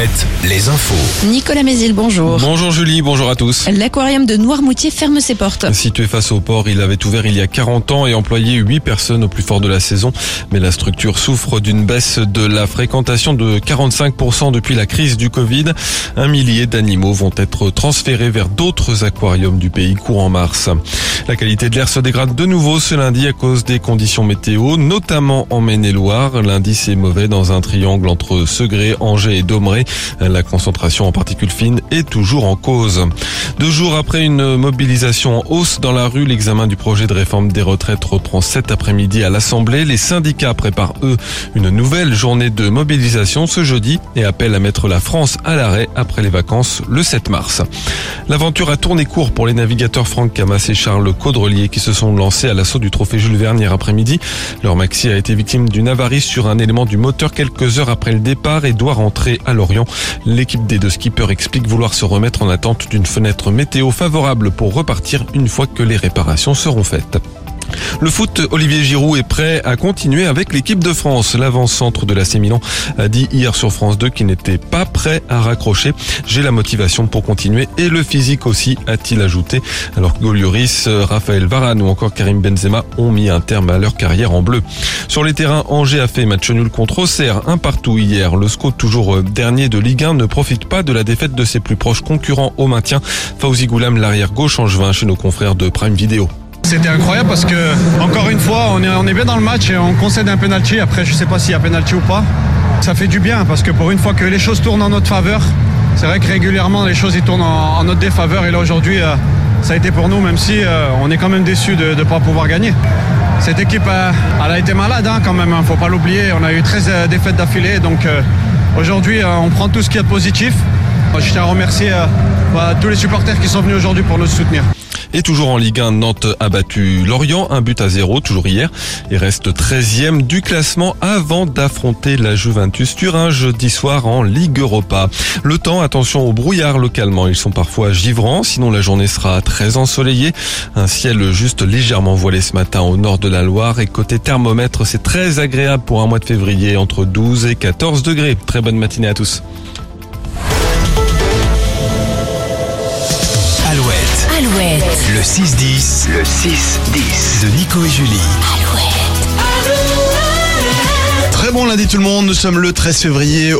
Alouette, les infos. Nicolas Mézil, bonjour. Bonjour Julie, bonjour à tous. L'aquarium de Noirmoutier ferme ses portes. Situé face au port, il avait ouvert il y a 40 ans et employé 8 personnes au plus fort de la saison. Mais la structure souffre d'une baisse de la fréquentation de 45% depuis la crise du Covid. Un millier d'animaux vont être transférés vers d'autres aquariums du pays courant mars. La qualité de l'air se dégrade de nouveau ce lundi à cause des conditions météo, notamment en Maine-et-Loire. L'indice est mauvais dans un triangle entre Segré, Angers et Domeray. La concentration en particules fines est toujours en cause. Deux jours après une mobilisation en hausse dans la rue, l'examen du projet de réforme des retraites reprend cet après-midi à l'Assemblée. Les syndicats préparent, eux, une nouvelle journée de mobilisation ce jeudi et appellent à mettre la France à l'arrêt après les vacances le 7 mars. L'aventure a tourné court pour les navigateurs Franck Camas et Charles Caudrelier qui se sont lancés à l'assaut du trophée Jules Verne hier après-midi. Leur maxi a été victime d'une avarie sur un élément du moteur quelques heures après le départ et doit rentrer à Lorient. L'équipe des deux skippers explique vouloir se remettre en attente d'une fenêtre météo favorable pour repartir une fois que les réparations seront faites. Le foot, Olivier Giroud est prêt à continuer avec l'équipe de France. L'avant-centre de la Milan a dit hier sur France 2 qu'il n'était pas prêt à raccrocher. J'ai la motivation pour continuer et le physique aussi, a-t-il ajouté. Alors que Golioris, Raphaël Varane ou encore Karim Benzema ont mis un terme à leur carrière en bleu. Sur les terrains, Angers a fait match nul contre Auxerre, un partout hier. Le SCO, toujours dernier de Ligue 1, ne profite pas de la défaite de ses plus proches concurrents au maintien. Fauzi Goulam, l'arrière gauche angevin chez nos confrères de Prime Video. C'était incroyable parce que, encore une fois, on est, bien dans le match et on concède un penalty. Après, je sais pas s'il y a penalty ou pas. Ça fait du bien parce que pour une fois que les choses tournent en notre faveur, c'est vrai que régulièrement les choses ils tournent en, notre défaveur. Et là aujourd'hui, euh, ça a été pour nous, même si euh, on est quand même déçu de ne pas pouvoir gagner. Cette équipe, euh, elle a été malade hein, quand même, hein, faut pas l'oublier. On a eu 13 défaites d'affilée, donc aujourd'hui, on prend tout ce qui est positif. Je tiens à remercier bah, tous les supporters qui sont venus aujourd'hui pour nous soutenir. Et toujours en Ligue 1, Nantes a battu Lorient, un but à zéro, toujours hier, et reste 13e du classement avant d'affronter la Juventus Turin jeudi soir en Ligue Europa. Le temps, attention au brouillard localement, ils sont parfois givrants, sinon la journée sera très ensoleillée. Un ciel juste légèrement voilé ce matin au nord de la Loire et côté thermomètre, c'est très agréable pour un mois de février, entre 12 et 14 degrés. Très bonne matinée à tous. Alouette. Alouette. Le 6-10. Le 6-10. De Nico et Julie. Alouette. Très bon lundi tout le monde, nous sommes le 13 février.